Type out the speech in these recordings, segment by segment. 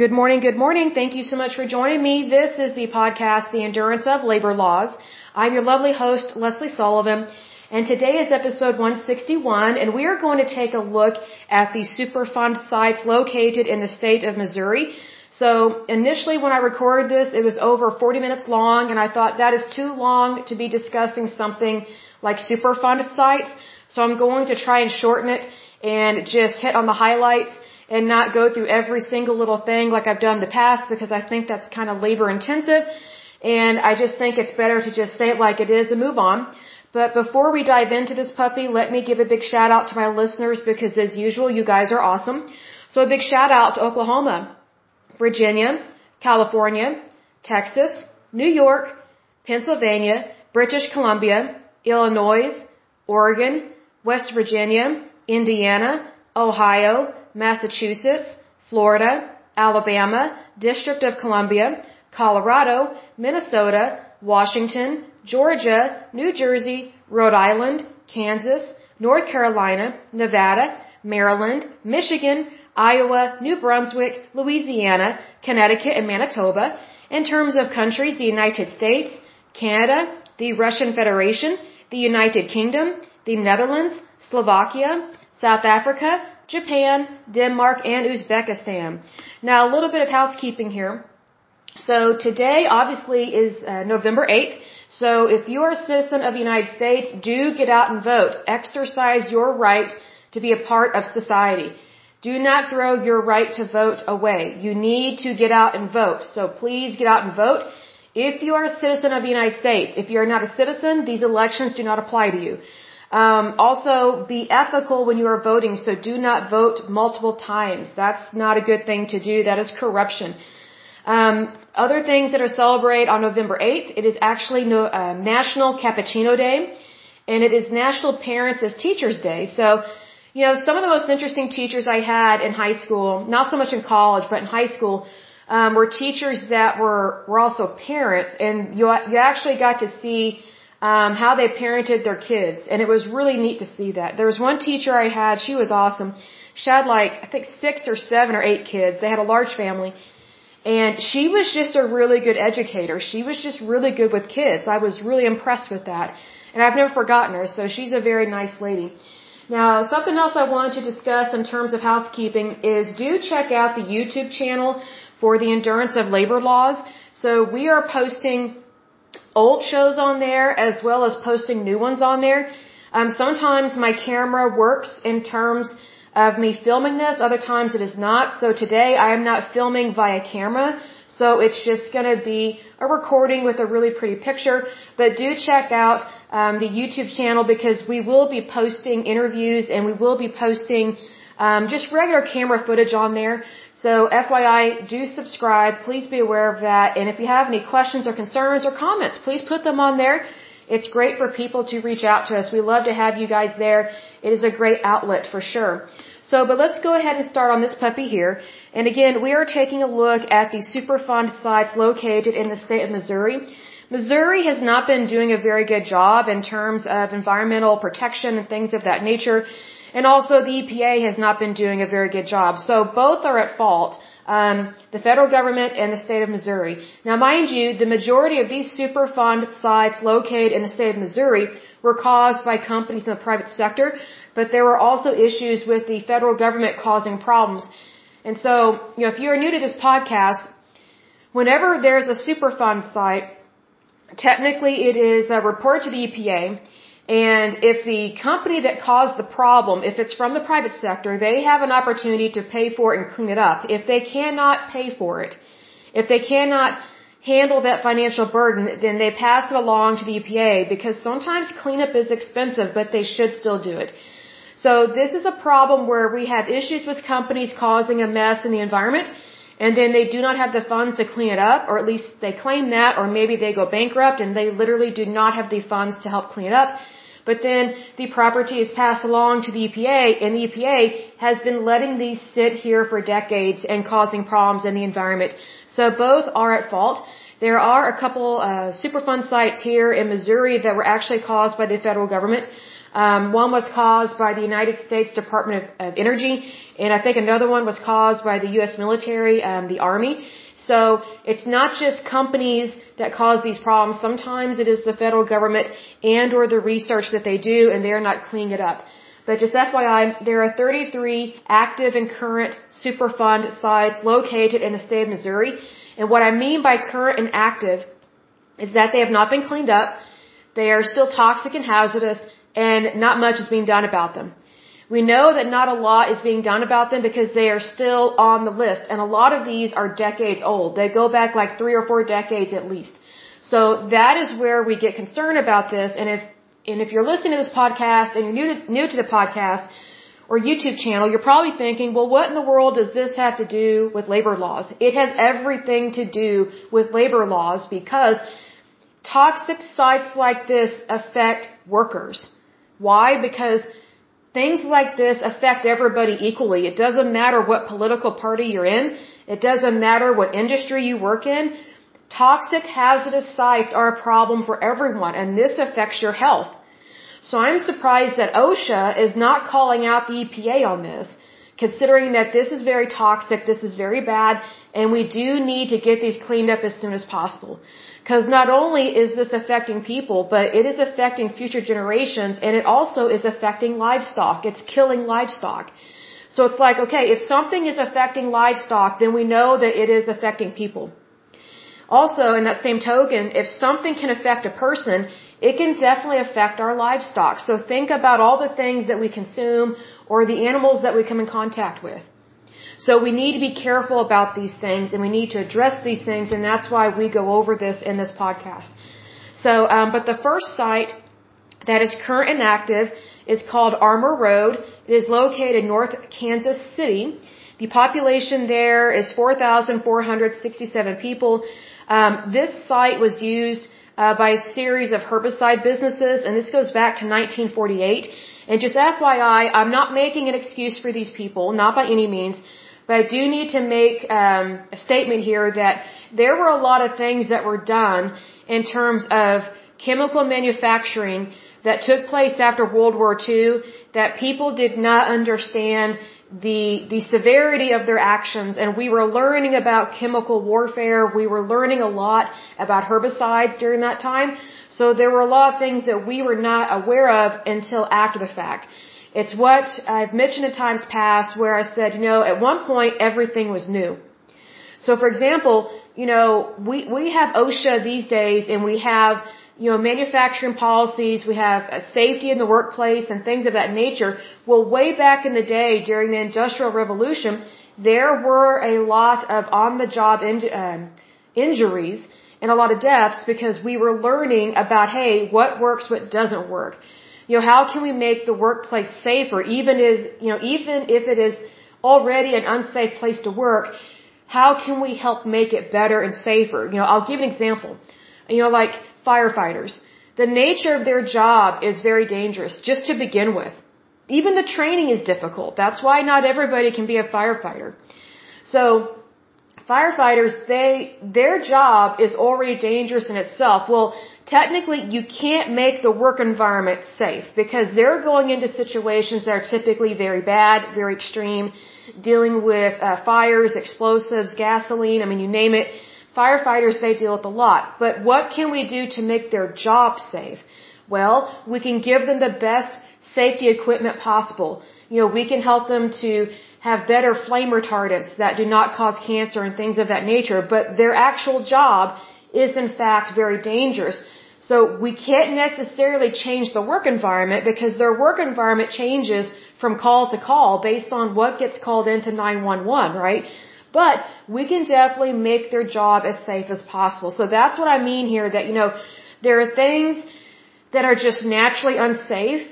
Good morning, good morning. Thank you so much for joining me. This is the podcast, The Endurance of Labor Laws. I'm your lovely host, Lesley Sullivan, and today is episode 161, and we are going to take a look at the Superfund sites located in the state of Missouri. So initially when I recorded this, it was over 40 minutes long, and I thought that is too long to be discussing something like Superfund sites. So I'm going to try and shorten it and just hit on the highlights and not go through every single little thing like I've done in the past because I think that's kind of labor intensive. And I just think it's better to just say it like it is and move on. But before we dive into this puppy, let me give a big shout out to my listeners because as usual, you guys are awesome. So a big shout out to Oklahoma, Virginia, California, Texas, New York, Pennsylvania, British Columbia, Illinois, Oregon, West Virginia, Indiana, Ohio, Massachusetts, Florida, Alabama, District of Columbia, Colorado, Minnesota, Washington, Georgia, New Jersey, Rhode Island, Kansas, North Carolina, Nevada, Maryland, Michigan, Iowa, New Brunswick, Louisiana, Connecticut, and Manitoba. In terms of countries, the United States, Canada, the Russian Federation, the United Kingdom, the Netherlands, Slovakia, South Africa, Japan, Denmark, and Uzbekistan. Now, a little bit of housekeeping here. So today, obviously, is uh, November 8th. So if you are a citizen of the United States, do get out and vote. Exercise your right to be a part of society. Do not throw your right to vote away. You need to get out and vote. So please get out and vote. If you are a citizen of the United States, if you are not a citizen, these elections do not apply to you. Um, also, be ethical when you are voting. So do not vote multiple times. That's not a good thing to do. That is corruption. Um, other things that are celebrated on November 8th, it is actually no, uh, National Cappuccino Day, and it is National Parents as Teachers Day. So, you know, some of the most interesting teachers I had in high school, not so much in college, but in high school, um, were teachers that were were also parents, and you you actually got to see um, how they parented their kids, and it was really neat to see that. There was one teacher I had; she was awesome. She had like I think six or seven or eight kids. They had a large family, and she was just a really good educator. She was just really good with kids. I was really impressed with that, and I've never forgotten her. So she's a very nice lady. Now, something else I wanted to discuss in terms of housekeeping is do check out the YouTube channel for the endurance of labor laws. So we are posting old shows on there as well as posting new ones on there. Um, sometimes my camera works in terms of me filming this, other times it is not. So today I am not filming via camera, so it's just going to be a recording with a really pretty picture. But do check out um, the YouTube channel because we will be posting interviews and we will be posting um, just regular camera footage on there. So FYI, do subscribe. Please be aware of that. And if you have any questions or concerns or comments, please put them on there. It's great for people to reach out to us. We love to have you guys there. It is a great outlet for sure. So, but let's go ahead and start on this puppy here. And again, we are taking a look at the Superfund sites located in the state of Missouri. Missouri has not been doing a very good job in terms of environmental protection and things of that nature. And also the EPA has not been doing a very good job. So both are at fault. Um, the federal government and the state of Missouri. Now, mind you, the majority of these Superfund sites located in the state of Missouri were caused by companies in the private sector, but there were also issues with the federal government causing problems. And so, you know, if you're new to this podcast, whenever there's a Superfund site, technically it is a report to the EPA, and if the company that caused the problem, if it's from the private sector, they have an opportunity to pay for it and clean it up. If they cannot pay for it, if they cannot handle that financial burden, then they pass it along to the EPA because sometimes cleanup is expensive, but they should still do it. So this is a problem where we have issues with companies causing a mess in the environment and then they do not have the funds to clean it up, or at least they claim that, or maybe they go bankrupt and they literally do not have the funds to help clean it up. But then the property is passed along to the EPA, and the EPA has been letting these sit here for decades and causing problems in the environment. So both are at fault. There are a couple uh, Superfund sites here in Missouri that were actually caused by the federal government. Um, one was caused by the United States Department of, of, Energy, and I think another one was caused by the U.S. military, um, the Army. So it's not just companies that cause these problems. Sometimes it is the federal government and or the research that they do, and they're not cleaning it up. But just FYI, there are 33 active and current Superfund sites located in the state of Missouri. And what I mean by current and active is that they have not been cleaned up. They are still toxic and hazardous and not much is being done about them. We know that not a lot is being done about them because they are still on the list, and a lot of these are decades old. They go back like three or four decades at least. So that is where we get concerned about this, and if and if you're listening to this podcast and you're new to, new to the podcast or YouTube channel, you're probably thinking, well, what in the world does this have to do with labor laws? It has everything to do with labor laws because toxic sites like this affect workers. Why? Because things like this affect everybody equally. It doesn't matter what political party you're in. It doesn't matter what industry you work in. Toxic hazardous sites are a problem for everyone and this affects your health. So I'm surprised that OSHA is not calling out the EPA on this, considering that this is very toxic, this is very bad, and we do need to get these cleaned up as soon as possible. Because not only is this affecting people, but it is affecting future generations and it also is affecting livestock. It's killing livestock. So it's like, okay, if something is affecting livestock, then we know that it is affecting people. Also, in that same token, if something can affect a person, it can definitely affect our livestock. So think about all the things that we consume or the animals that we come in contact with. So we need to be careful about these things and we need to address these things and that's why we go over this in this podcast. So, um, but the first site that is current and active is called Armour Road. It is located north Kansas City. The population there is 4,467 people. Um, this site was used uh, by a series of herbicide businesses, and this goes back to 1948. And just FYI, I'm not making an excuse for these people, not by any means. But I do need to make um, a statement here that there were a lot of things that were done in terms of chemical manufacturing that took place after World War II that people did not understand the the severity of their actions. And we were learning about chemical warfare. We were learning a lot about herbicides during that time. So there were a lot of things that we were not aware of until after the fact it's what I've mentioned in times past where I said, you know, at one point everything was new. So for example, you know, we, we have OSHA these days and we have, you know, manufacturing policies, we have safety in the workplace and things of that nature. Well, way back in the day during the Industrial Revolution, there were a lot of on-the-job in, um, injuries and a lot of deaths because we were learning about, hey, what works, what doesn't work you know, how can we make the workplace safer, even is, you know, even if it is already an unsafe place to work, how can we help make it better and safer? You know, I'll give an example. You know, like firefighters. The nature of their job is very dangerous, just to begin with. Even the training is difficult. That's why not everybody can be a firefighter. So, firefighters, they, their job is already dangerous in itself. Well, technically you can't make the work environment safe because they're going into situations that are typically very bad, very extreme, dealing with uh, fires, explosives, gasoline, I mean, you name it. Firefighters, they deal with a lot. But what can we do to make their job safe? Well, we can give them the best safety equipment possible. You know, we can help them to have better flame retardants that do not cause cancer and things of that nature, but their actual job is in fact very dangerous. So we can't necessarily change the work environment because their work environment changes from call to call based on what gets called into 911, right? But we can definitely make their job as safe as possible. So that's what I mean here that, you know, there are things that are just naturally unsafe.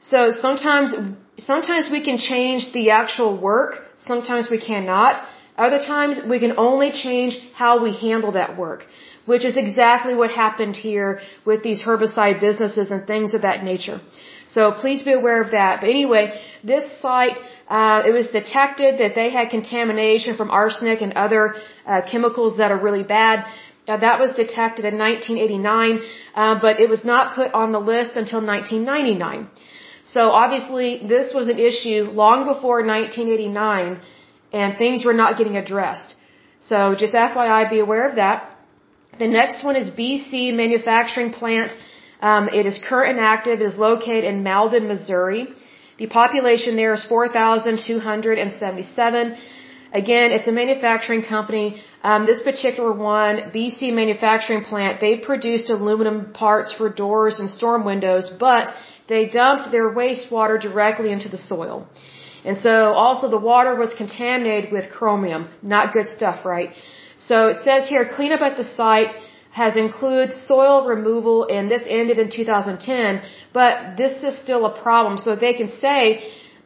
So sometimes, sometimes we can change the actual work. Sometimes we cannot. Other times we can only change how we handle that work which is exactly what happened here with these herbicide businesses and things of that nature. So please be aware of that. But anyway, this site, uh, it was detected that they had contamination from arsenic and other uh, chemicals that are really bad. Uh, that was detected in 1989, uh, but it was not put on the list until 1999. So obviously this was an issue long before 1989 and things were not getting addressed. So just FYI, be aware of that. The next one is BC Manufacturing Plant. Um, it is current and active. It is located in Malden, Missouri. The population there is 4,277. Again, it's a manufacturing company. Um, this particular one, BC Manufacturing Plant, they produced aluminum parts for doors and storm windows, but they dumped their wastewater directly into the soil. And so also the water was contaminated with chromium. Not good stuff, right? So it says here, cleanup at the site has included soil removal and this ended in 2010, but this is still a problem. So they can say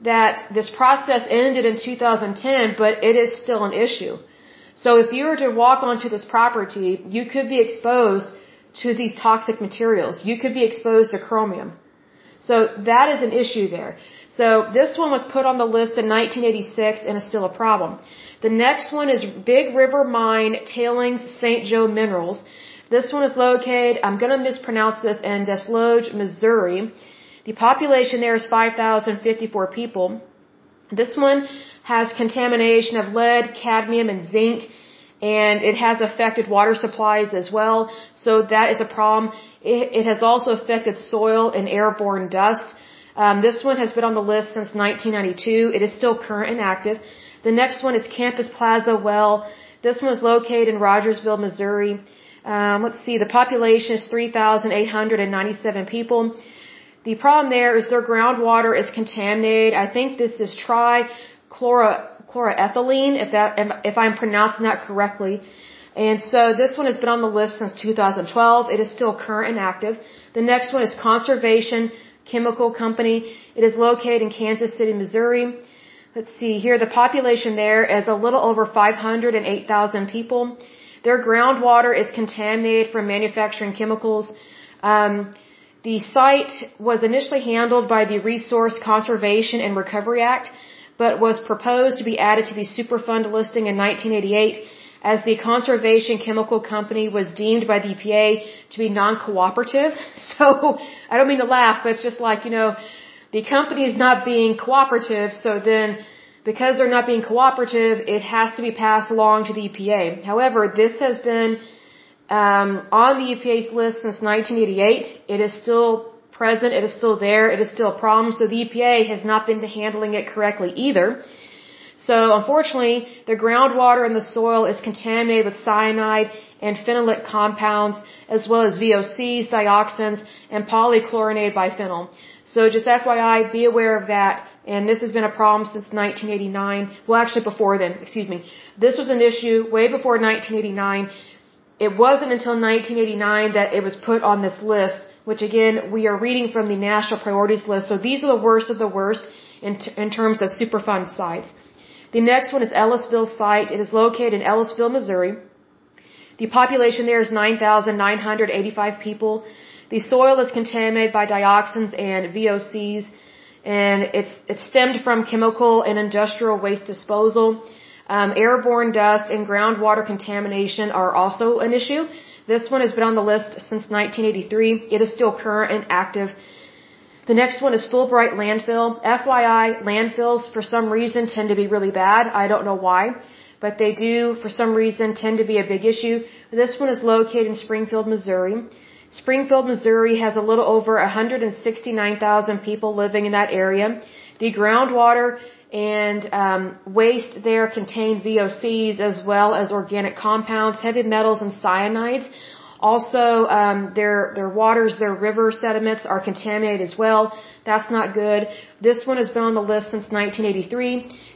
that this process ended in 2010, but it is still an issue. So if you were to walk onto this property, you could be exposed to these toxic materials. You could be exposed to chromium. So that is an issue there. So this one was put on the list in 1986 and is still a problem. The next one is Big River Mine Tailings St. Joe Minerals. This one is located, I'm going to mispronounce this, in Desloge, Missouri. The population there is 5,054 people. This one has contamination of lead, cadmium, and zinc, and it has affected water supplies as well. So that is a problem. It, it has also affected soil and airborne dust. Um, this one has been on the list since 1992. It is still current and active. The next one is Compass Plaza Well. This one is located in Rogersville, Missouri. Um, let's see, the population is 3,897 people. The problem there is their groundwater is contaminated. I think this is trichloroethylene, if that, if I'm pronouncing that correctly. And so this one has been on the list since 2012. It is still current and active. The next one is Conservation Chemical Company. It is located in Kansas City, Missouri. Let's see here. The population there is a little over 508,000 people. Their groundwater is contaminated from manufacturing chemicals. Um, the site was initially handled by the Resource Conservation and Recovery Act, but was proposed to be added to the Superfund listing in 1988 as the Conservation Chemical Company was deemed by the EPA to be non-cooperative. So, I don't mean to laugh, but it's just like, you know, the company is not being cooperative, so then because they're not being cooperative, it has to be passed along to the EPA. However, this has been um, on the EPA's list since 1988. It is still present. It is still there. It is still a problem. So the EPA has not been to handling it correctly either. So unfortunately, the groundwater in the soil is contaminated with cyanide and phenolic compounds, as well as VOCs, dioxins, and polychlorinated biphenyl. So just FYI, be aware of that. And this has been a problem since 1989. Well, actually before then, excuse me. This was an issue way before 1989. It wasn't until 1989 that it was put on this list, which again, we are reading from the national priorities list. So these are the worst of the worst in, in terms of Superfund sites. The next one is Ellisville site. It is located in Ellisville, Missouri. The population there is 9,985 people. The soil is contaminated by dioxins and VOCs, and it's it's stemmed from chemical and industrial waste disposal. Um, airborne dust and groundwater contamination are also an issue. This one has been on the list since 1983. It is still current and active. The next one is Fulbright landfill. FYI, landfills for some reason tend to be really bad. I don't know why, but they do for some reason tend to be a big issue. This one is located in Springfield, Missouri. Springfield, Missouri has a little over 169,000 people living in that area. The groundwater and um, waste there contain VOCs as well as organic compounds, heavy metals, and cyanides. Also, um, their their waters, their river sediments are contaminated as well. That's not good. This one has been on the list since 1983.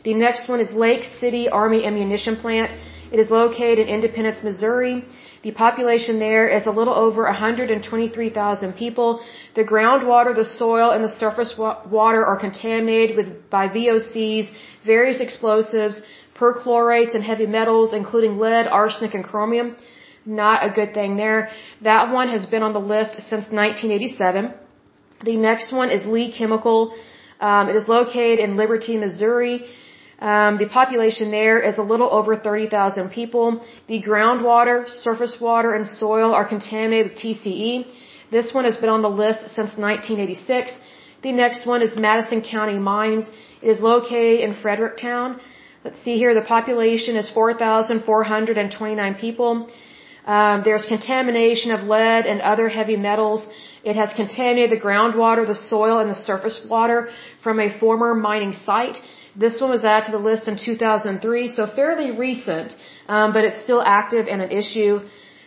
The next one is Lake City Army Ammunition Plant. It is located in Independence, Missouri. The population there is a little over 123,000 people. The groundwater, the soil, and the surface wa water are contaminated with by VOCs, various explosives, perchlorates, and heavy metals, including lead, arsenic, and chromium. Not a good thing there. That one has been on the list since 1987. The next one is Lee Chemical. Um, it is located in Liberty, Missouri. Um, the population there is a little over 30,000 people. The groundwater, surface water, and soil are contaminated with TCE. This one has been on the list since 1986. The next one is Madison County Mines. It is located in Fredericktown. Let's see here, the population is 4,429 people. Um, there's contamination of lead and other heavy metals. It has contaminated the groundwater, the soil, and the surface water from a former mining site. This one was added to the list in 2003, so fairly recent, um, but it's still active and an issue.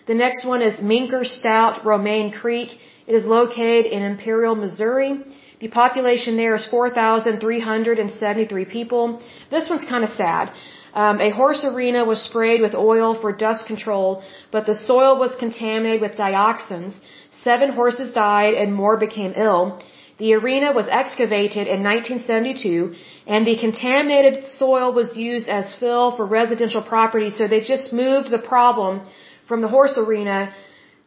The next one is Minker Stout Romaine Creek. It is located in Imperial, Missouri. The population there is 4,373 people. This one's kind of sad. Um, a horse arena was sprayed with oil for dust control, but the soil was contaminated with dioxins. Seven horses died and more became ill. The arena was excavated in 1972 and the contaminated soil was used as fill for residential property, so they just moved the problem from the horse arena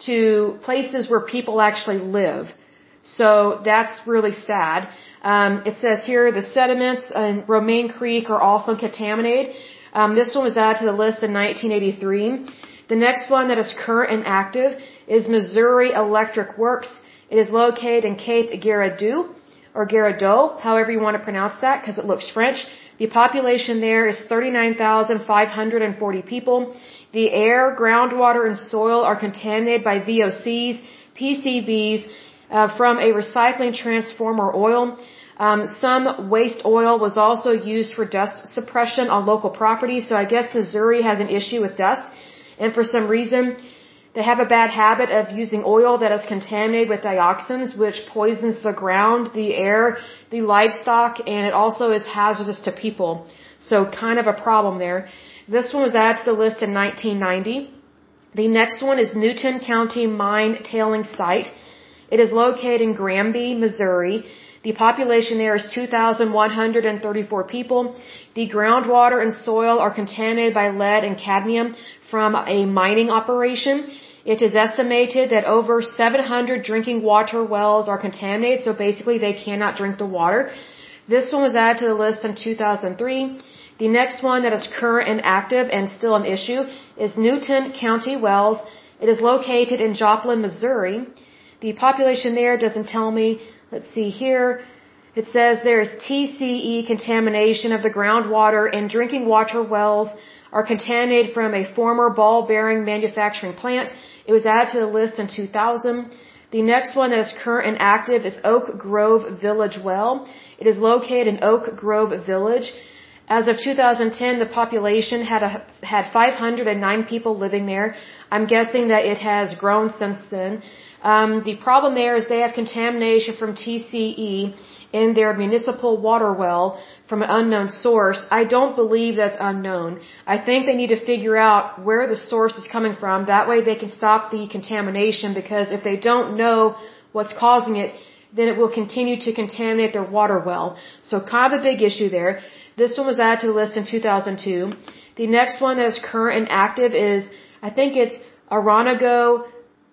to places where people actually live. So that's really sad. Um, it says here the sediments in Romaine Creek are also contaminated. Um, this one was added to the list in 1983. The next one that is current and active is Missouri Electric Works. It is located in Cape Girardeau or Girardeau, however you want to pronounce that because it looks French. The population there is 39,540 people. The air, groundwater, and soil are contaminated by VOCs, PCBs, uh, from a recycling transformer oil. Um, some waste oil was also used for dust suppression on local property. So I guess Missouri has an issue with dust, and for some reason, they have a bad habit of using oil that is contaminated with dioxins, which poisons the ground, the air, the livestock, and it also is hazardous to people. So kind of a problem there. This one was added to the list in 1990. The next one is Newton County Mine Tailing Site. It is located in Granby, Missouri. The population there is 2,134 people. The groundwater and soil are contaminated by lead and cadmium from a mining operation. It is estimated that over 700 drinking water wells are contaminated, so basically they cannot drink the water. This one was added to the list in 2003. The next one that is current and active and still an issue is Newton County Wells. It is located in Joplin, Missouri. The population there doesn't tell me. Let's see here. It says there is TCE contamination of the groundwater and drinking water wells are contaminated from a former ball bearing manufacturing plant. It was added to the list in 2000. The next one that is current and active is Oak Grove Village Well. It is located in Oak Grove Village. As of 2010, the population had a, had 509 people living there. I'm guessing that it has grown since then. Um, the problem there is they have contamination from TCE in their municipal water well from an unknown source. I don't believe that's unknown. I think they need to figure out where the source is coming from. That way they can stop the contamination because if they don't know what's causing it, then it will continue to contaminate their water well. So kind of a big issue there. This one was added to the list in 2002. The next one that is current and active is, I think it's Oronogo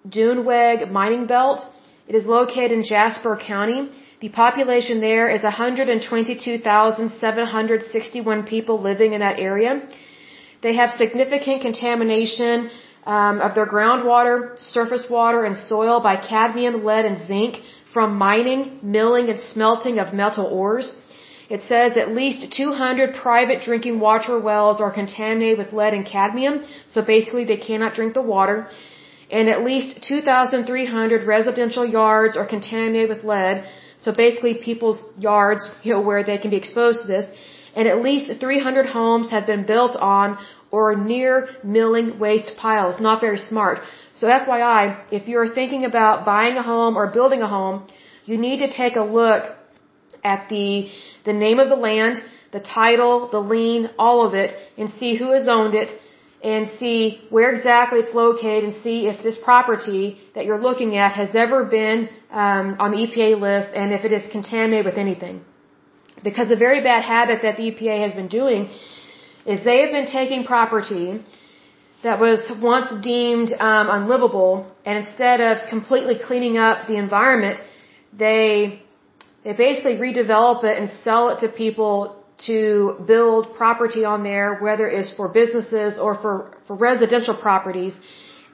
Duenweg Mining Belt. It is located in Jasper County. The population there is 122,761 people living in that area. They have significant contamination um, of their groundwater, surface water, and soil by cadmium, lead, and zinc from mining, milling, and smelting of metal ores. It says at least 200 private drinking water wells are contaminated with lead and cadmium, so basically they cannot drink the water and at least 2,300 residential yards are contaminated with lead. So basically people's yards, you know, where they can be exposed to this. And at least 300 homes have been built on or near milling waste piles. Not very smart. So FYI, if you're thinking about buying a home or building a home, you need to take a look at the, the name of the land, the title, the lien, all of it, and see who has owned it and see where exactly it's located and see if this property that you're looking at has ever been um, on the EPA list and if it is contaminated with anything. Because a very bad habit that the EPA has been doing is they have been taking property that was once deemed um, unlivable and instead of completely cleaning up the environment, they they basically redevelop it and sell it to people to build property on there, whether it's for businesses or for, for residential properties.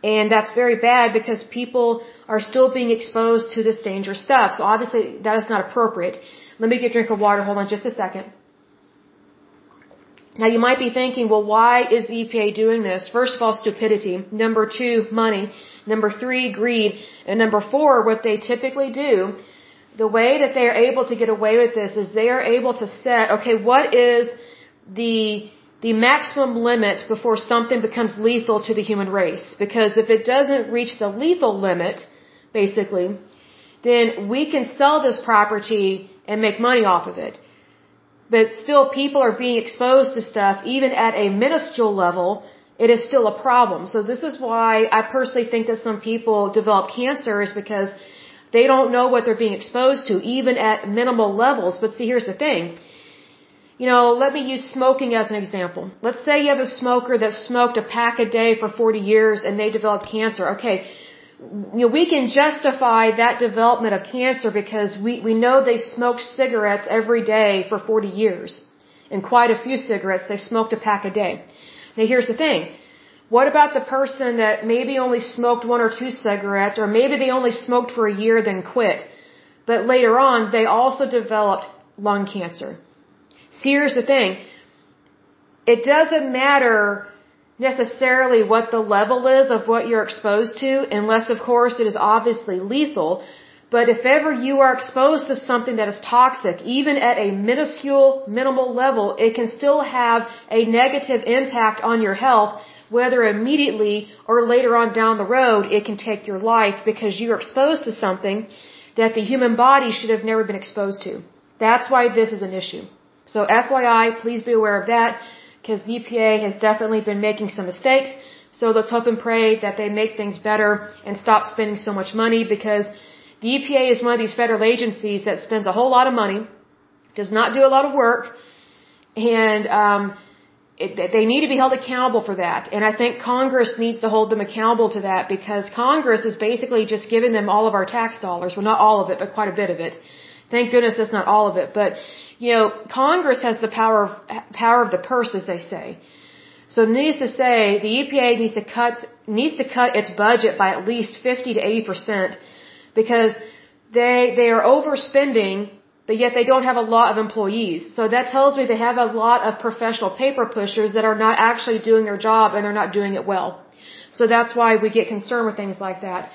And that's very bad because people are still being exposed to this dangerous stuff. So obviously that is not appropriate. Let me get a drink of water. Hold on just a second. Now you might be thinking, well, why is the EPA doing this? First of all, stupidity. Number two, money. Number three, greed. And number four, what they typically do, the way that they are able to get away with this is they are able to set, okay, what is the, the maximum limit before something becomes lethal to the human race? Because if it doesn't reach the lethal limit, basically, then we can sell this property and make money off of it but still people are being exposed to stuff even at a minuscule level it is still a problem so this is why i personally think that some people develop cancer is because they don't know what they're being exposed to even at minimal levels but see here's the thing you know let me use smoking as an example let's say you have a smoker that smoked a pack a day for 40 years and they developed cancer okay you know, we can justify that development of cancer because we, we know they smoked cigarettes every day for 40 years. And quite a few cigarettes, they smoked a pack a day. Now here's the thing. What about the person that maybe only smoked one or two cigarettes, or maybe they only smoked for a year then quit, but later on they also developed lung cancer? See, here's the thing. It doesn't matter necessarily what the level is of what you're exposed to, unless of course it is obviously lethal. But if ever you are exposed to something that is toxic, even at a minuscule, minimal level, it can still have a negative impact on your health, whether immediately or later on down the road, it can take your life because you're exposed to something that the human body should have never been exposed to. That's why this is an issue. So FYI, please be aware of that because the EPA has definitely been making some mistakes. So let's hope and pray that they make things better and stop spending so much money because the EPA is one of these federal agencies that spends a whole lot of money, does not do a lot of work, and um, it, they need to be held accountable for that. And I think Congress needs to hold them accountable to that because Congress is basically just giving them all of our tax dollars. Well, not all of it, but quite a bit of it. Thank goodness that's not all of it. But you know, Congress has the power of power of the purse, as they say. So needs to say the EPA needs to cut needs to cut its budget by at least fifty to eighty percent because they they are overspending, but yet they don't have a lot of employees. So that tells me they have a lot of professional paper pushers that are not actually doing their job and they're not doing it well. So that's why we get concerned with things like that.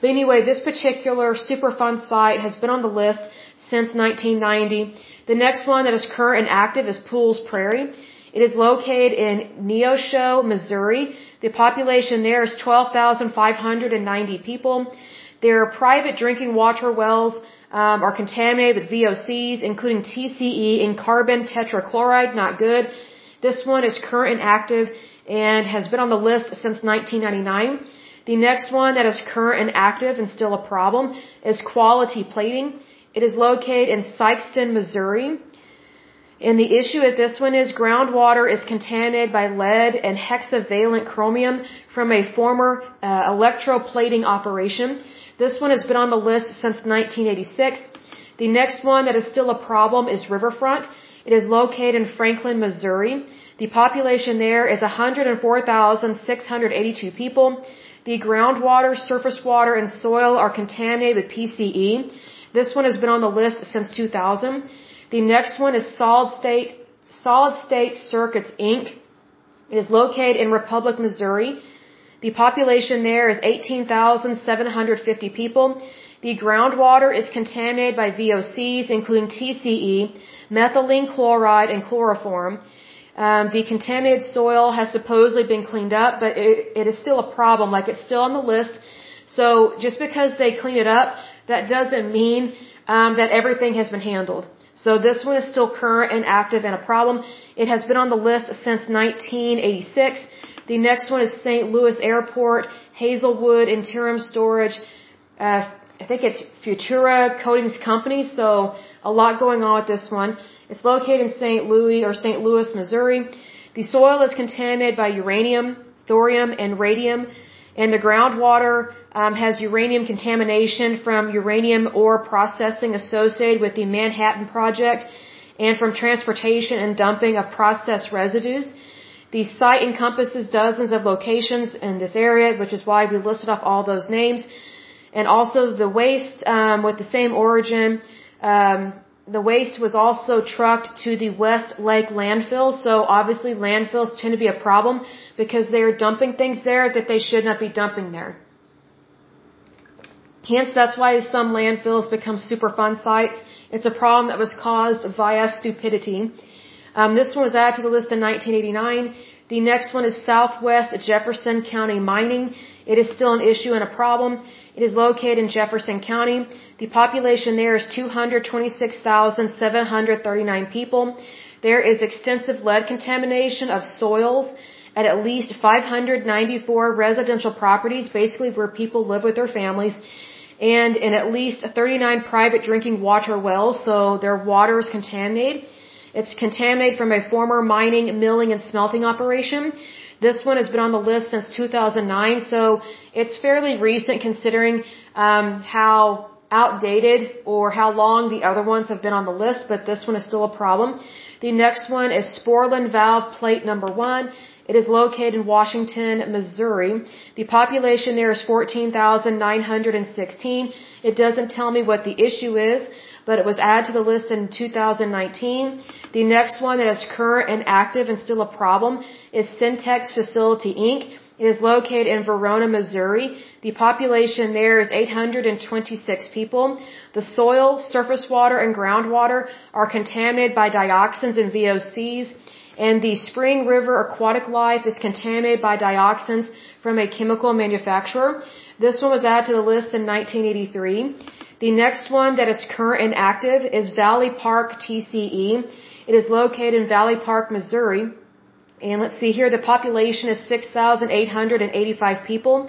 But anyway, this particular Superfund site has been on the list since 1990. The next one that is current and active is Pools Prairie. It is located in Neosho, Missouri. The population there is 12,590 people. There are private drinking water wells um, are contaminated with VOCs, including TCE and carbon tetrachloride. Not good. This one is current and active and has been on the list since 1999. The next one that is current and active and still a problem is quality plating. It is located in Sikeston, Missouri. And the issue with this one is groundwater is contaminated by lead and hexavalent chromium from a former uh, electroplating operation. This one has been on the list since 1986. The next one that is still a problem is Riverfront. It is located in Franklin, Missouri. The population there is 104,682 people. The groundwater, surface water, and soil are contaminated with PCE. This one has been on the list since 2000. The next one is Solid State, Solid State Circuits Inc. It is located in Republic, Missouri. The population there is 18,750 people. The groundwater is contaminated by VOCs, including TCE, methylene chloride, and chloroform. Um, the contaminated soil has supposedly been cleaned up, but it, it is still a problem. Like it's still on the list. So just because they clean it up that doesn't mean um, that everything has been handled. So this one is still current and active and a problem. It has been on the list since 1986. The next one is St. Louis Airport, Hazelwood Interim Storage. Uh, I think it's Futura Coatings Company. So a lot going on with this one. It's located in St. Louis or St. Louis, Missouri. The soil is contaminated by uranium, thorium, and radium and the groundwater um, has uranium contamination from uranium ore processing associated with the Manhattan Project and from transportation and dumping of processed residues. The site encompasses dozens of locations in this area, which is why we listed off all those names. And also the waste um, with the same origin, um, the waste was also trucked to the West Lake landfill. So obviously landfills tend to be a problem because they are dumping things there that they should not be dumping there. Hence, that's why some landfills become Superfund sites. It's a problem that was caused via stupidity. Um, this one was added to the list in 1989. The next one is Southwest Jefferson County Mining. It is still an issue and a problem. It is located in Jefferson County. The population there is 226,739 people. There is extensive lead contamination of soils at at least 594 residential properties, basically where people live with their families, and in at least 39 private drinking water wells, so their water is contaminated. It's contaminated from a former mining, milling, and smelting operation. This one has been on the list since 2009, so it's fairly recent considering um, how outdated or how long the other ones have been on the list, but this one is still a problem. The next one is Sporlan Valve Plate Number One. It is located in Washington, Missouri. The population there is 14,916. It doesn't tell me what the issue is, but it was added to the list in 2019. The next one that is current and active and still a problem is Syntex Facility Inc. It is located in Verona, Missouri. The population there is 826 people. The soil, surface water, and groundwater are contaminated by dioxins and VOCs and the Spring River aquatic life is contaminated by dioxins from a chemical manufacturer. This one was added to the list in 1983. The next one that is current and active is Valley Park TCE. It is located in Valley Park, Missouri. And let's see here, the population is 6,885 people.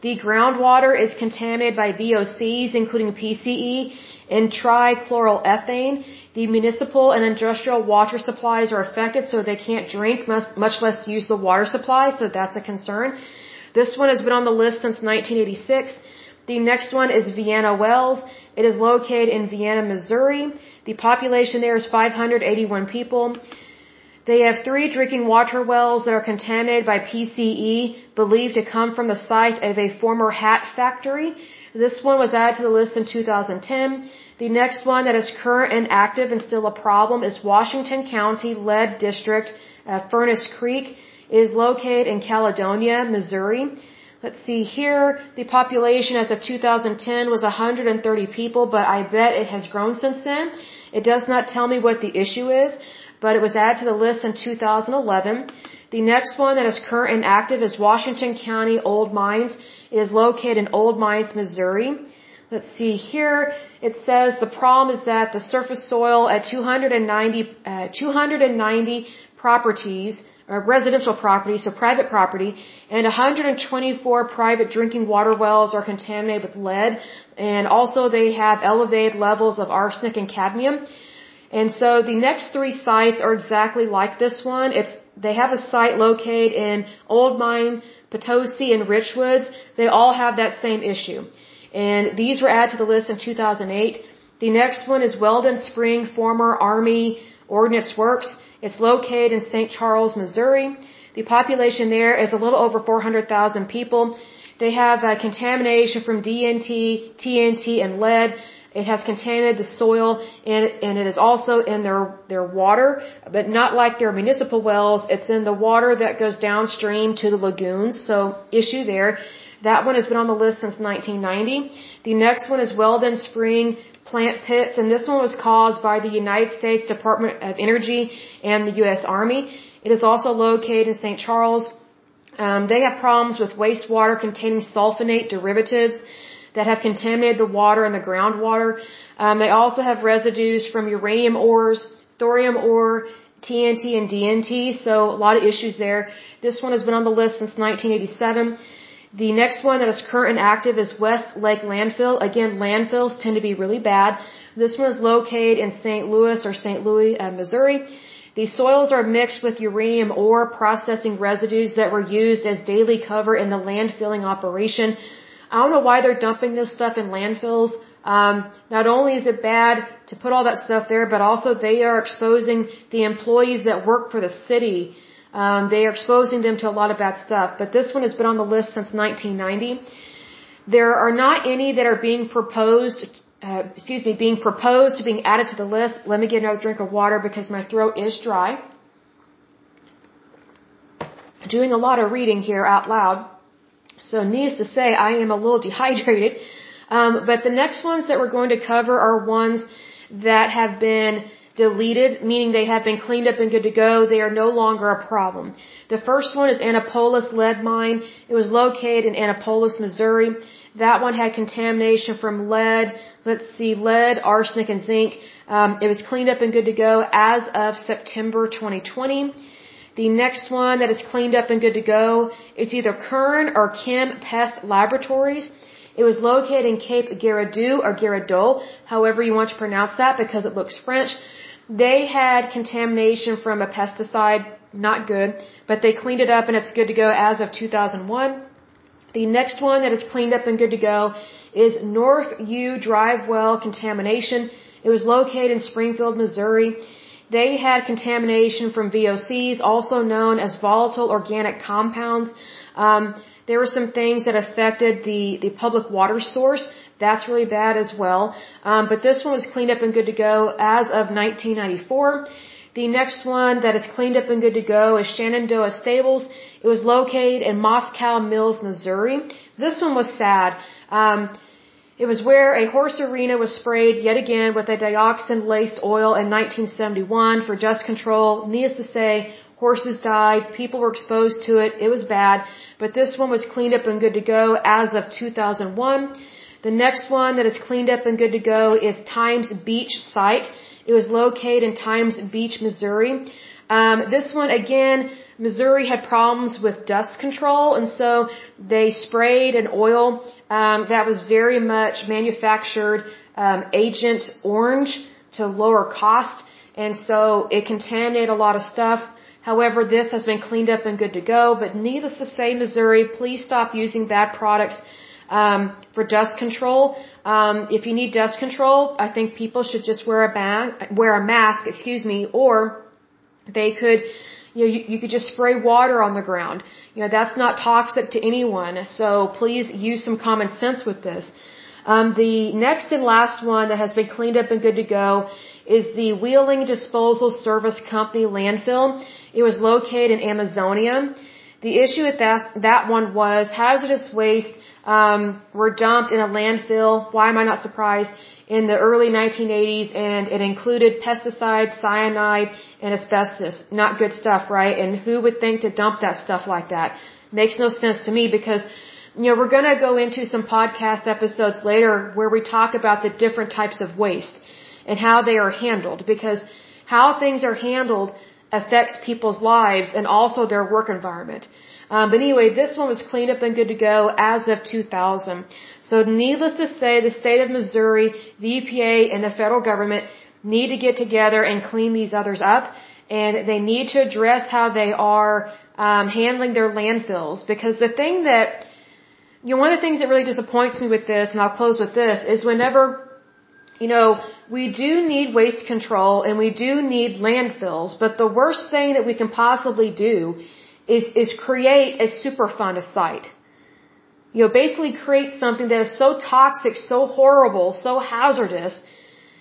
The groundwater is contaminated by VOCs, including PCE and trichloroethane. The municipal and industrial water supplies are affected, so they can't drink, much less use the water supply, so that's a concern. This one has been on the list since 1986. The next one is Vienna Wells. It is located in Vienna, Missouri. The population there is 581 people. They have three drinking water wells that are contaminated by PCE, believed to come from the site of a former hat factory. This one was added to the list in 2010. The next one that is current and active and still a problem is Washington County Lead District. Uh, Furnace Creek is located in Caledonia, Missouri. Let's see here. The population as of 2010 was 130 people, but I bet it has grown since then. It does not tell me what the issue is, but it was added to the list in 2011. The next one that is current and active is Washington County Old Mines. It is located in Old Mines, Missouri. Let's see here. It says the problem is that the surface soil at 290, uh, 290 properties, or residential properties, so private property, and 124 private drinking water wells are contaminated with lead, and also they have elevated levels of arsenic and cadmium. And so the next three sites are exactly like this one. It's they have a site located in Old Mine, Potosi, and Richwoods. They all have that same issue. And these were added to the list in 2008. The next one is Weldon Spring, former Army Ordnance Works. It's located in St. Charles, Missouri. The population there is a little over 400,000 people. They have uh, contamination from DNT, TNT, and lead. It has contaminated the soil and, and it is also in their, their water, but not like their municipal wells. It's in the water that goes downstream to the lagoons. So issue there. That one has been on the list since 1990. The next one is Weldon Spring plant pits, and this one was caused by the United States Department of Energy and the U.S. Army. It is also located in St. Charles. Um, they have problems with wastewater containing sulfonate derivatives that have contaminated the water and the groundwater. Um, they also have residues from uranium ores, thorium ore, TNT and DNT, so a lot of issues there. This one has been on the list since 1987. The next one that is current and active is West Lake Landfill. Again, landfills tend to be really bad. This one is located in St. Louis or St. Louis, uh, Missouri. The soils are mixed with uranium ore processing residues that were used as daily cover in the landfilling operation. I don't know why they're dumping this stuff in landfills. Um, not only is it bad to put all that stuff there, but also they are exposing the employees that work for the city Um, they are exposing them to a lot of bad stuff, but this one has been on the list since 1990. There are not any that are being proposed, uh, excuse me, being proposed to being added to the list. Let me get another drink of water because my throat is dry. Doing a lot of reading here out loud. So needless to say, I am a little dehydrated. Um, but the next ones that we're going to cover are ones that have been deleted, meaning they have been cleaned up and good to go. They are no longer a problem. The first one is Annapolis lead mine. It was located in Annapolis, Missouri. That one had contamination from lead. Let's see, lead, arsenic, and zinc. Um, it was cleaned up and good to go as of September 2020. The next one that is cleaned up and good to go, it's either Kern or Kim Pest Laboratories. It was located in Cape Girardeau or Girardeau, however you want to pronounce that because it looks French. They had contamination from a pesticide, not good, but they cleaned it up and it's good to go as of 2001. The next one that is cleaned up and good to go is North U Drive Well contamination. It was located in Springfield, Missouri. They had contamination from VOCs, also known as volatile organic compounds. Um, there were some things that affected the, the public water source. That's really bad as well. Um, but this one was cleaned up and good to go as of 1994. The next one that is cleaned up and good to go is Shenandoah Stables. It was located in Moscow Mills, Missouri. This one was sad. Um, it was where a horse arena was sprayed yet again with a dioxin laced oil in 1971 for dust control. Needless to say, horses died, people were exposed to it, it was bad, but this one was cleaned up and good to go as of 2001. The next one that is cleaned up and good to go is Times Beach site. It was located in Times Beach, Missouri. Um, this one again, Missouri had problems with dust control, and so they sprayed an oil um, that was very much manufactured um, Agent Orange to lower cost, and so it contaminated a lot of stuff. However, this has been cleaned up and good to go. But needless to say, Missouri, please stop using bad products um, for dust control. Um, if you need dust control, I think people should just wear a ba- wear a mask, excuse me, or they could, you know, you, you could just spray water on the ground. You know, that's not toxic to anyone. So please use some common sense with this. Um, the next and last one that has been cleaned up and good to go is the Wheeling Disposal Service Company landfill. It was located in Amazonia. The issue with that, that one was hazardous waste um, were dumped in a landfill. Why am I not surprised? In the early 1980s, and it included pesticides, cyanide, and asbestos. Not good stuff, right? And who would think to dump that stuff like that? Makes no sense to me because, you know, we're gonna go into some podcast episodes later where we talk about the different types of waste and how they are handled because how things are handled affects people's lives and also their work environment. Um, but anyway, this one was cleaned up and good to go as of 2000. So needless to say, the state of Missouri, the EPA, and the federal government need to get together and clean these others up. And they need to address how they are um, handling their landfills. Because the thing that, you know, one of the things that really disappoints me with this, and I'll close with this, is whenever you know, we do need waste control and we do need landfills, but the worst thing that we can possibly do is, is create a Superfund site. You know, basically create something that is so toxic, so horrible, so hazardous,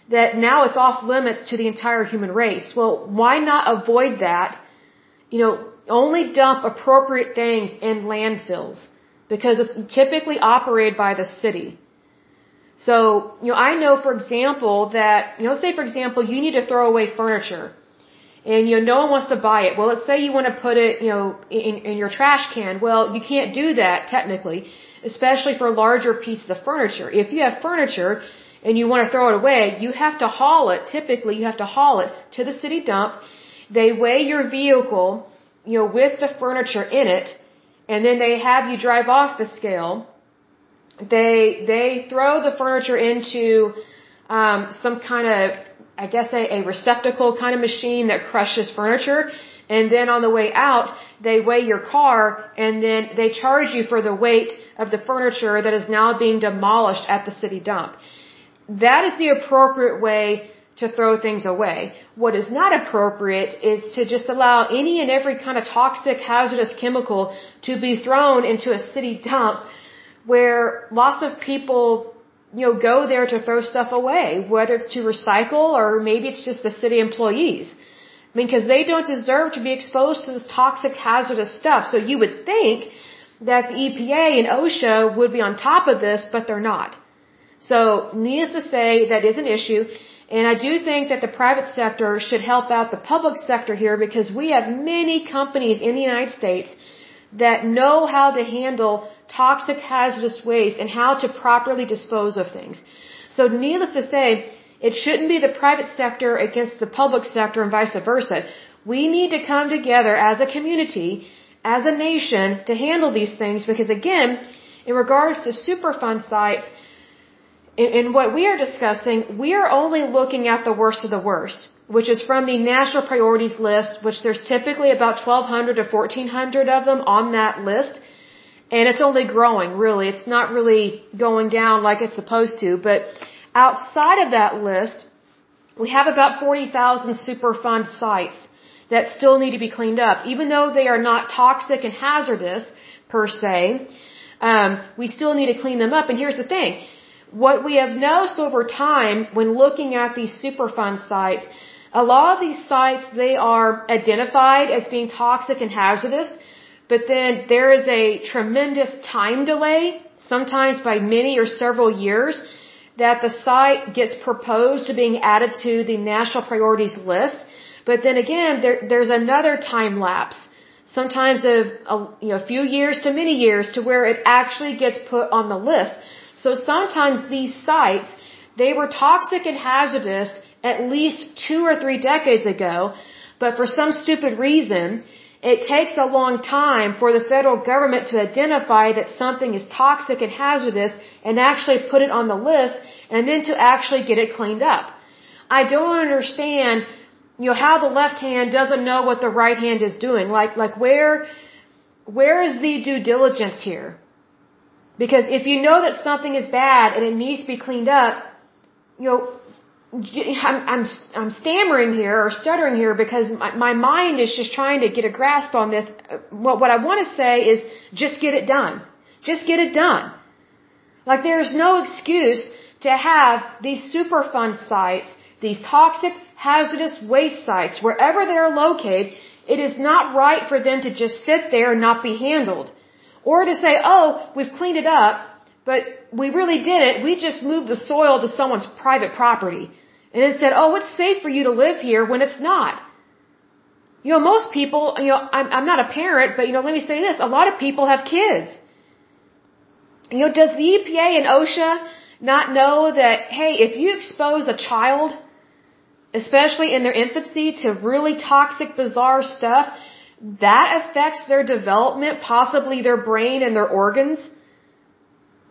that now it's off limits to the entire human race. Well, why not avoid that? You know, only dump appropriate things in landfills because it's typically operated by the city. So, you know, I know, for example, that, you know, say, for example, you need to throw away furniture. And, you know, no one wants to buy it. Well, let's say you want to put it, you know, in, in your trash can. Well, you can't do that, technically, especially for larger pieces of furniture. If you have furniture and you want to throw it away, you have to haul it. Typically, you have to haul it to the city dump. They weigh your vehicle, you know, with the furniture in it, and then they have you drive off the scale they they throw the furniture into um, some kind of I guess a, a receptacle kind of machine that crushes furniture. And then on the way out, they weigh your car and then they charge you for the weight of the furniture that is now being demolished at the city dump. That is the appropriate way to throw things away. What is not appropriate is to just allow any and every kind of toxic, hazardous chemical to be thrown into a city dump where lots of people, you know, go there to throw stuff away, whether it's to recycle or maybe it's just the city employees. I mean, because they don't deserve to be exposed to this toxic, hazardous stuff. So you would think that the EPA and OSHA would be on top of this, but they're not. So, needless to say, that is an issue. And I do think that the private sector should help out the public sector here because we have many companies in the United States that know how to handle toxic hazardous waste and how to properly dispose of things. So needless to say, it shouldn't be the private sector against the public sector and vice versa. We need to come together as a community, as a nation to handle these things because again, in regards to Superfund sites, in, in what we are discussing, we are only looking at the worst of the worst, which is from the national priorities list, which there's typically about 1200 to 1400 of them on that list. And it's only growing, really. It's not really going down like it's supposed to. But outside of that list, we have about 40,000 Superfund sites that still need to be cleaned up. Even though they are not toxic and hazardous per se, um, we still need to clean them up. And here's the thing. What we have noticed over time when looking at these Superfund sites, a lot of these sites, they are identified as being toxic and hazardous but then there is a tremendous time delay, sometimes by many or several years, that the site gets proposed to being added to the national priorities list. But then again, there, there's another time lapse, sometimes of a, you know, a few years to many years to where it actually gets put on the list. So sometimes these sites, they were toxic and hazardous at least two or three decades ago, but for some stupid reason, it takes a long time for the federal government to identify that something is toxic and hazardous and actually put it on the list and then to actually get it cleaned up. I don't understand, you know, how the left hand doesn't know what the right hand is doing. Like, like where, where is the due diligence here? Because if you know that something is bad and it needs to be cleaned up, you know, I'm, I'm, I'm stammering here or stuttering here because my, my mind is just trying to get a grasp on this. What, what I want to say is just get it done. Just get it done. Like there's no excuse to have these Superfund sites, these toxic, hazardous waste sites, wherever they're located, it is not right for them to just sit there and not be handled. Or to say, oh, we've cleaned it up, but we really did it. We just moved the soil to someone's private property. And it said, oh, it's safe for you to live here when it's not. You know, most people, you know, I'm, I'm not a parent, but you know, let me say this. A lot of people have kids. You know, does the EPA and OSHA not know that, hey, if you expose a child, especially in their infancy, to really toxic, bizarre stuff, that affects their development, possibly their brain and their organs?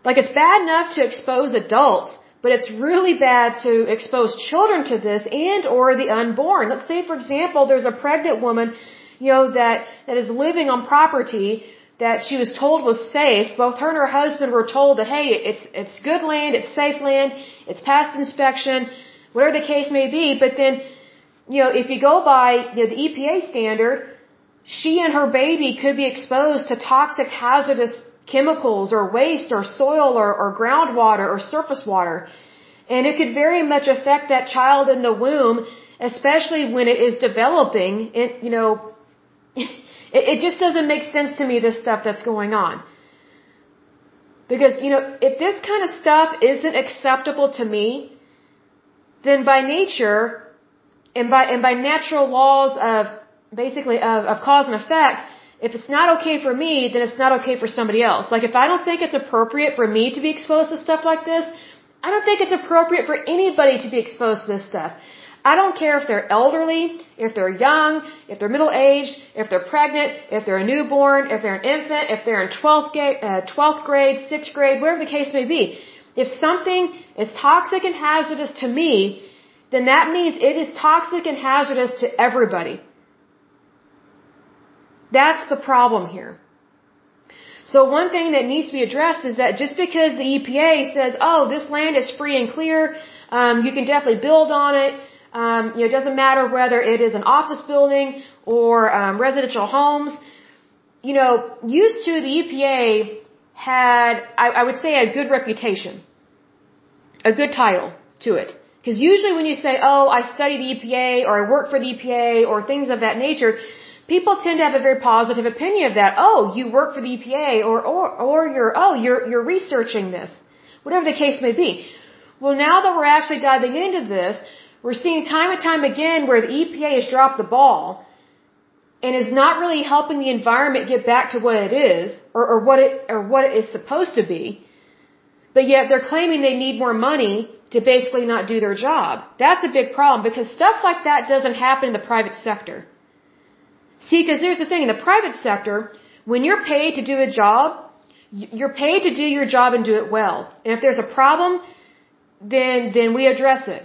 Like it's bad enough to expose adults, but it's really bad to expose children to this and or the unborn. Let's say, for example, there's a pregnant woman, you know, that, that is living on property that she was told was safe. Both her and her husband were told that, hey, it's, it's good land, it's safe land, it's past inspection, whatever the case may be. But then, you know, if you go by you know, the EPA standard, she and her baby could be exposed to toxic hazardous chemicals or waste or soil or, or groundwater or surface water. And it could very much affect that child in the womb, especially when it is developing. It, you know, it, it just doesn't make sense to me, this stuff that's going on. Because, you know, if this kind of stuff isn't acceptable to me, then by nature, and by, and by natural laws of, basically, of, of cause and effect, if it's not okay for me, then it's not okay for somebody else. Like if I don't think it's appropriate for me to be exposed to stuff like this, I don't think it's appropriate for anybody to be exposed to this stuff. I don't care if they're elderly, if they're young, if they're middle aged, if they're pregnant, if they're a newborn, if they're an infant, if they're in 12th grade, uh, 12th grade 6th grade, whatever the case may be. If something is toxic and hazardous to me, then that means it is toxic and hazardous to everybody. That's the problem here. So one thing that needs to be addressed is that just because the EPA says, oh, this land is free and clear, um, you can definitely build on it, Um, you know, it doesn't matter whether it is an office building or um, residential homes. You know, used to the EPA had, I, I would say, a good reputation, a good title to it. Because usually when you say, oh, I study the EPA or I work for the EPA or things of that nature, people tend to have a very positive opinion of that. Oh, you work for the EPA or, or, or you're, oh, you're, you're researching this. Whatever the case may be. Well, now that we're actually diving into this, we're seeing time and time again where the EPA has dropped the ball and is not really helping the environment get back to what it is or, or what it or what it is supposed to be. But yet they're claiming they need more money to basically not do their job. That's a big problem because stuff like that doesn't happen in the private sector. See, because here's the thing, in the private sector, when you're paid to do a job, you're paid to do your job and do it well. And if there's a problem, then then we address it.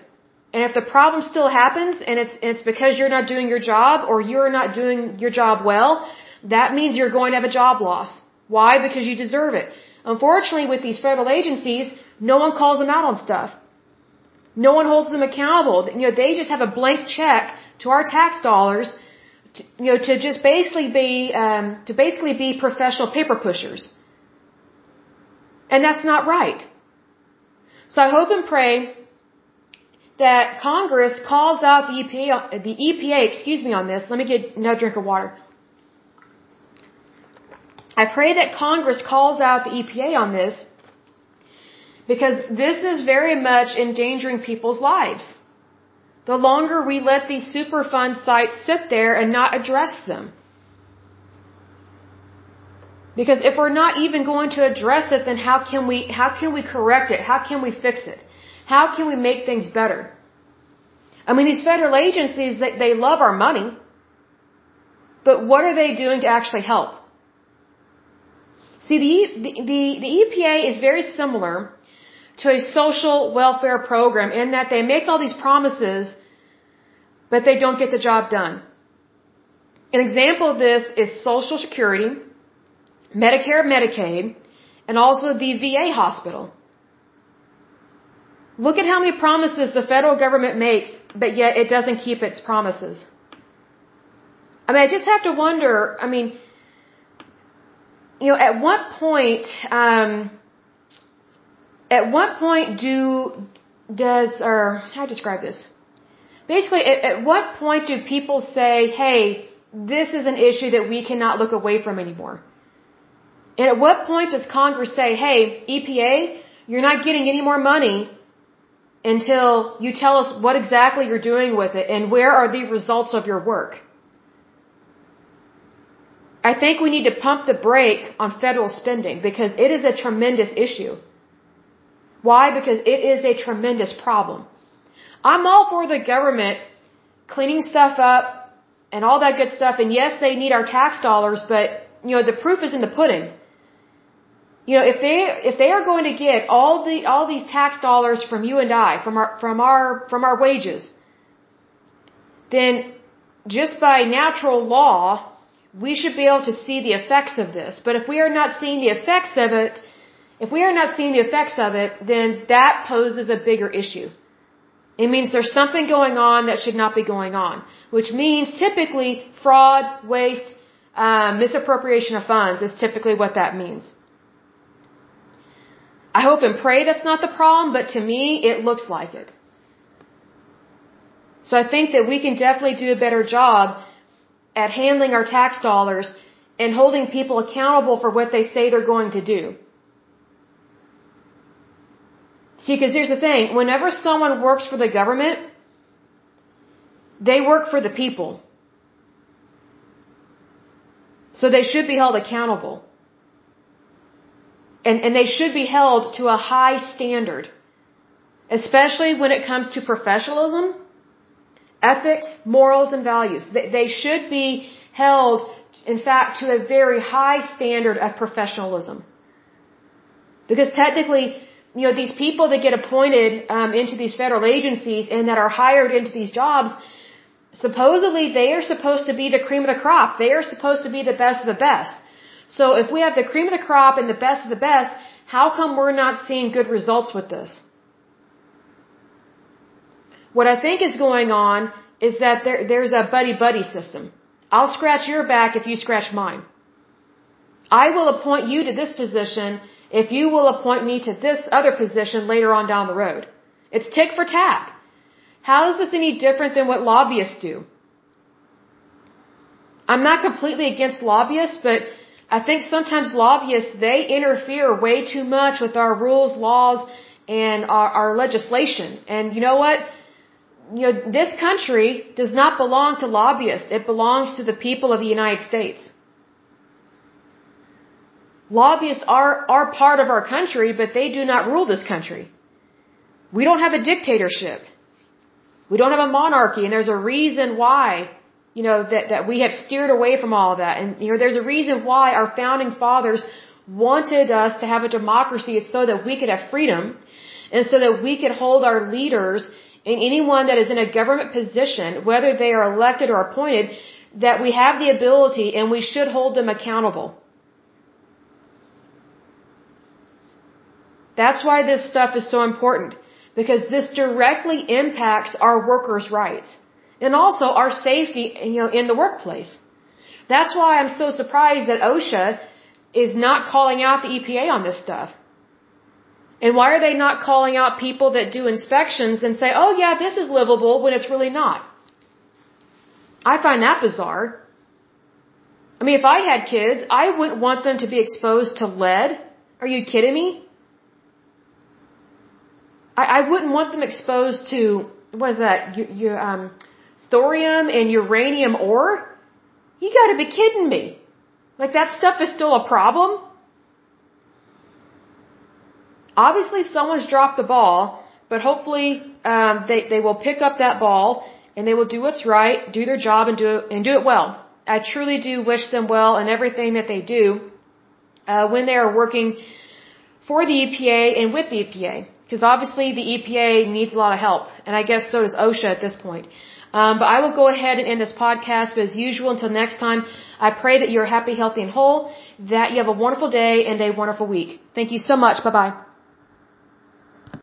And if the problem still happens and it's it's because you're not doing your job or you're not doing your job well, that means you're going to have a job loss. Why? Because you deserve it. Unfortunately, with these federal agencies, no one calls them out on stuff. No one holds them accountable. You know, they just have a blank check to our tax dollars, you know, to just basically be um, to basically be professional paper pushers. And that's not right. So I hope and pray that Congress calls out the EPA, the EPA, excuse me, on this. Let me get another drink of water. I pray that Congress calls out the EPA on this because this is very much endangering people's lives. The longer we let these Superfund sites sit there and not address them. Because if we're not even going to address it, then how can we, how can we correct it? How can we fix it? How can we make things better? I mean, these federal agencies, they, they love our money, but what are they doing to actually help? See, the, the, the, the EPA is very similar to a social welfare program in that they make all these promises, but they don't get the job done. An example of this is Social Security, Medicare, Medicaid, and also the VA hospital. Look at how many promises the federal government makes, but yet it doesn't keep its promises. I mean, I just have to wonder, I mean, you know, at what point, um, at what point do, does, or how describe this? Basically, at, at what point do people say, hey, this is an issue that we cannot look away from anymore? And at what point does Congress say, hey, EPA, you're not getting any more money until you tell us what exactly you're doing with it and where are the results of your work? I think we need to pump the brake on federal spending because it is a tremendous issue. Why? Because it is a tremendous problem. I'm all for the government cleaning stuff up and all that good stuff. And yes, they need our tax dollars, but you know, the proof is in the pudding. You know, if they if they are going to get all the all these tax dollars from you and I, from our from our from our wages, then just by natural law, we should be able to see the effects of this. But if we are not seeing the effects of it, if we are not seeing the effects of it, then that poses a bigger issue. It means there's something going on that should not be going on, which means typically fraud, waste, um, misappropriation of funds is typically what that means. I hope and pray that's not the problem, but to me, it looks like it. So I think that we can definitely do a better job at handling our tax dollars and holding people accountable for what they say they're going to do. See, because here's the thing, whenever someone works for the government, they work for the people. So they should be held accountable and, and they should be held to a high standard, especially when it comes to professionalism, ethics, morals, and values. They, they should be held, in fact, to a very high standard of professionalism. Because technically, you know, these people that get appointed um, into these federal agencies and that are hired into these jobs, supposedly they are supposed to be the cream of the crop. They are supposed to be the best of the best. So if we have the cream of the crop and the best of the best, how come we're not seeing good results with this? What I think is going on is that there, there's a buddy-buddy system. I'll scratch your back if you scratch mine. I will appoint you to this position if you will appoint me to this other position later on down the road. It's tick for tack. How is this any different than what lobbyists do? I'm not completely against lobbyists, but I think sometimes lobbyists, they interfere way too much with our rules, laws, and our, our legislation. And you know what? You know, this country does not belong to lobbyists. It belongs to the people of the United States. Lobbyists are, are part of our country, but they do not rule this country. We don't have a dictatorship. We don't have a monarchy, and there's a reason why, you know, that, that we have steered away from all of that. And, you know, there's a reason why our founding fathers wanted us to have a democracy. It's so that we could have freedom, and so that we could hold our leaders and anyone that is in a government position, whether they are elected or appointed, that we have the ability and we should hold them accountable. That's why this stuff is so important. Because this directly impacts our workers' rights. And also our safety, you know, in the workplace. That's why I'm so surprised that OSHA is not calling out the EPA on this stuff. And why are they not calling out people that do inspections and say, oh yeah, this is livable when it's really not? I find that bizarre. I mean, if I had kids, I wouldn't want them to be exposed to lead. Are you kidding me? I, I wouldn't want them exposed to what is that? You, you, um, thorium and uranium ore. You got to be kidding me! Like that stuff is still a problem. Obviously, someone's dropped the ball, but hopefully um, they they will pick up that ball and they will do what's right, do their job, and do it and do it well. I truly do wish them well in everything that they do uh, when they are working for the EPA and with the EPA. Because obviously the EPA needs a lot of help, and I guess so does OSHA at this point. Um, but I will go ahead and end this podcast. But as usual, until next time, I pray that you're happy, healthy, and whole, that you have a wonderful day and a wonderful week. Thank you so much. Bye bye.